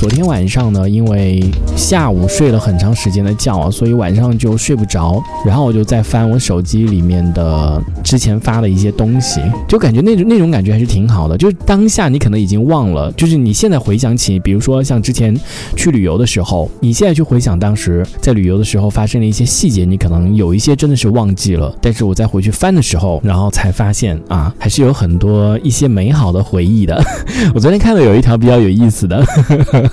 昨天晚上呢，因为下午睡了很长时间的觉，所以晚上就睡不着。然后我就在翻我手机里面的之前发的一些东西，就感觉那种那种感觉还是挺好的。就是当下你可能已经忘了，就是你现在回想起，比如说像之前去旅游的时候，你现在去回想当时在旅游的时候发生的一些细节，你可能有一些真的是忘记了。但是我再回去翻的时候，然后才发现啊，还是有很多一些美好的回忆的。我昨天看到有一条比较有意思的。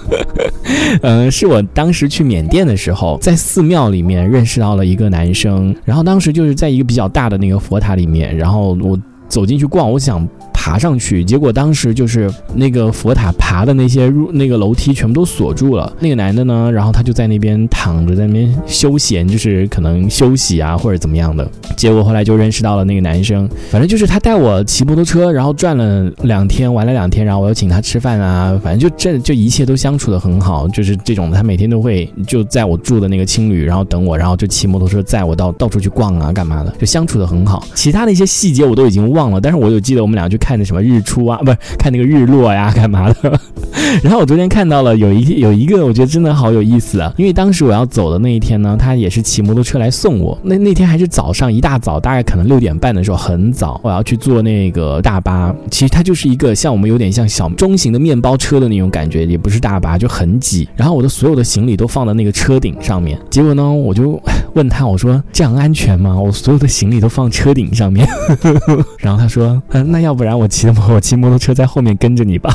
嗯，是我当时去缅甸的时候，在寺庙里面认识到了一个男生，然后当时就是在一个比较大的那个佛塔里面，然后我走进去逛，我想。爬上去，结果当时就是那个佛塔爬的那些入那个楼梯全部都锁住了。那个男的呢，然后他就在那边躺着，在那边休闲，就是可能休息啊或者怎么样的。结果后来就认识到了那个男生，反正就是他带我骑摩托车，然后转了两天，玩了两天，然后我又请他吃饭啊，反正就这就一切都相处的很好，就是这种他每天都会就在我住的那个青旅，然后等我，然后就骑摩托车载我到到处去逛啊干嘛的，就相处的很好。其他的一些细节我都已经忘了，但是我有记得我们俩去看。那什么日出啊，不是看那个日落呀，干嘛的？然后我昨天看到了有一有一个，我觉得真的好有意思啊！因为当时我要走的那一天呢，他也是骑摩托车来送我。那那天还是早上一大早，大概可能六点半的时候，很早，我要去坐那个大巴。其实它就是一个像我们有点像小中型的面包车的那种感觉，也不是大巴，就很挤。然后我的所有的行李都放在那个车顶上面。结果呢，我就问他，我说这样安全吗？我所有的行李都放车顶上面。然后他说，嗯，那要不然我。骑我骑摩托车在后面跟着你吧。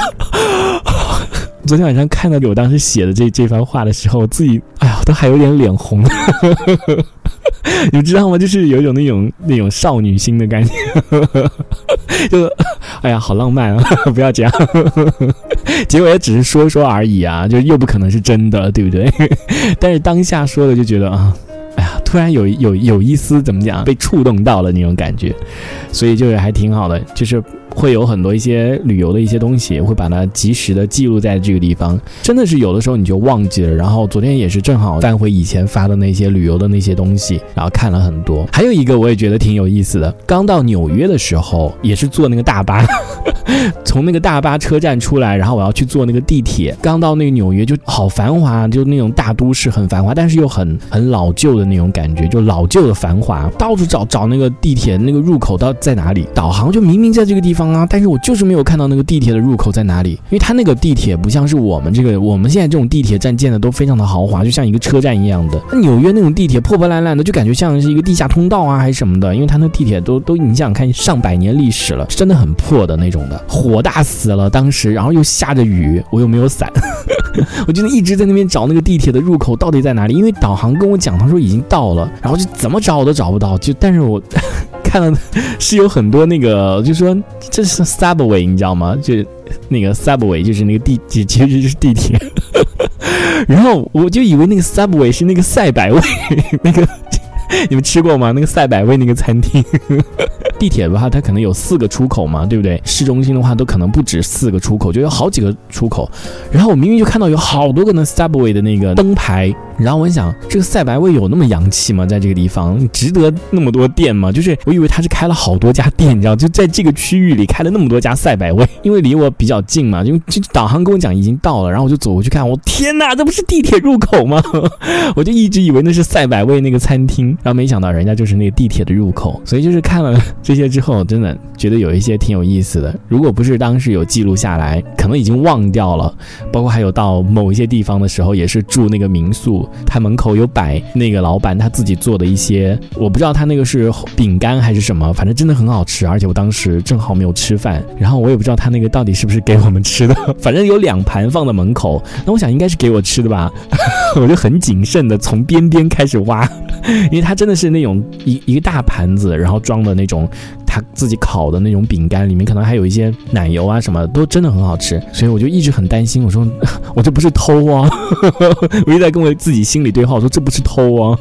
昨天晚上看到我当时写的这这番话的时候，我自己哎呀，都还有点脸红。你知道吗？就是有一种那种那种少女心的感觉，就哎呀，好浪漫啊！不要这样。结果也只是说说而已啊，就又不可能是真的，对不对？但是当下说的就觉得啊，突然有有有一丝怎么讲，被触动到了那种感觉，所以就是还挺好的，就是。会有很多一些旅游的一些东西，会把它及时的记录在这个地方。真的是有的时候你就忘记了。然后昨天也是正好翻回以前发的那些旅游的那些东西，然后看了很多。还有一个我也觉得挺有意思的，刚到纽约的时候也是坐那个大巴，从那个大巴车站出来，然后我要去坐那个地铁。刚到那个纽约就好繁华，就那种大都市很繁华，但是又很很老旧的那种感觉，就老旧的繁华。到处找找那个地铁那个入口到在哪里，导航就明明在这个地方。啊！但是我就是没有看到那个地铁的入口在哪里，因为它那个地铁不像是我们这个，我们现在这种地铁站建的都非常的豪华，就像一个车站一样的。那纽约那种地铁破破烂烂的，就感觉像是一个地下通道啊，还是什么的。因为它那地铁都都，你想想看，上百年历史了，真的很破的那种的。火大死了，当时，然后又下着雨，我又没有伞，我就一直在那边找那个地铁的入口到底在哪里。因为导航跟我讲，他说已经到了，然后就怎么找我都找不到。就但是我。看到是有很多那个，就说这是 subway，你知道吗？就那个 subway 就是那个地，其实就是地铁。然后我就以为那个 subway 是那个赛百味，那个 你们吃过吗？那个赛百味那个餐厅。地铁的话，它可能有四个出口嘛，对不对？市中心的话，都可能不止四个出口，就有好几个出口。然后我明明就看到有好多个那 subway 的那个灯牌。然后我想，这个赛百味有那么洋气吗？在这个地方值得那么多店吗？就是我以为它是开了好多家店，你知道，就在这个区域里开了那么多家赛百味，因为离我比较近嘛。因为就导航跟我讲已经到了，然后我就走过去看，我天哪，这不是地铁入口吗？我就一直以为那是赛百味那个餐厅，然后没想到人家就是那个地铁的入口。所以就是看了这些之后，真的觉得有一些挺有意思的。如果不是当时有记录下来，可能已经忘掉了。包括还有到某一些地方的时候，也是住那个民宿。他门口有摆那个老板他自己做的一些，我不知道他那个是饼干还是什么，反正真的很好吃。而且我当时正好没有吃饭，然后我也不知道他那个到底是不是给我们吃的，反正有两盘放在门口。那我想应该是给我吃的吧，我就很谨慎的从边边开始挖，因为他它真的是那种一一个大盘子，然后装的那种。他自己烤的那种饼干，里面可能还有一些奶油啊，什么都真的很好吃，所以我就一直很担心，我说 我这不是偷啊，我一直在跟我自己心里对话，我说这不是偷啊，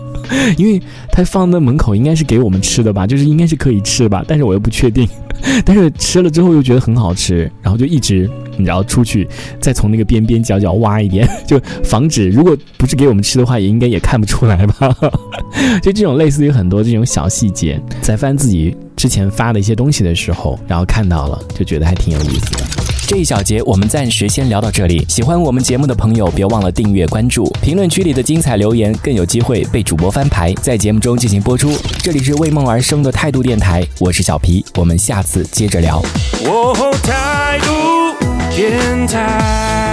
因为他放在门口应该是给我们吃的吧，就是应该是可以吃吧，但是我又不确定，但是吃了之后又觉得很好吃，然后就一直你知道出去再从那个边边角角挖一点，就防止如果不是给我们吃的话，也应该也看不出来吧。就这种类似于很多这种小细节，在翻自己之前发的一些东西的时候，然后看到了，就觉得还挺有意思的。这一小节我们暂时先聊到这里。喜欢我们节目的朋友，别忘了订阅关注。评论区里的精彩留言更有机会被主播翻牌，在节目中进行播出。这里是为梦而生的态度电台，我是小皮，我们下次接着聊。哦，态度天台。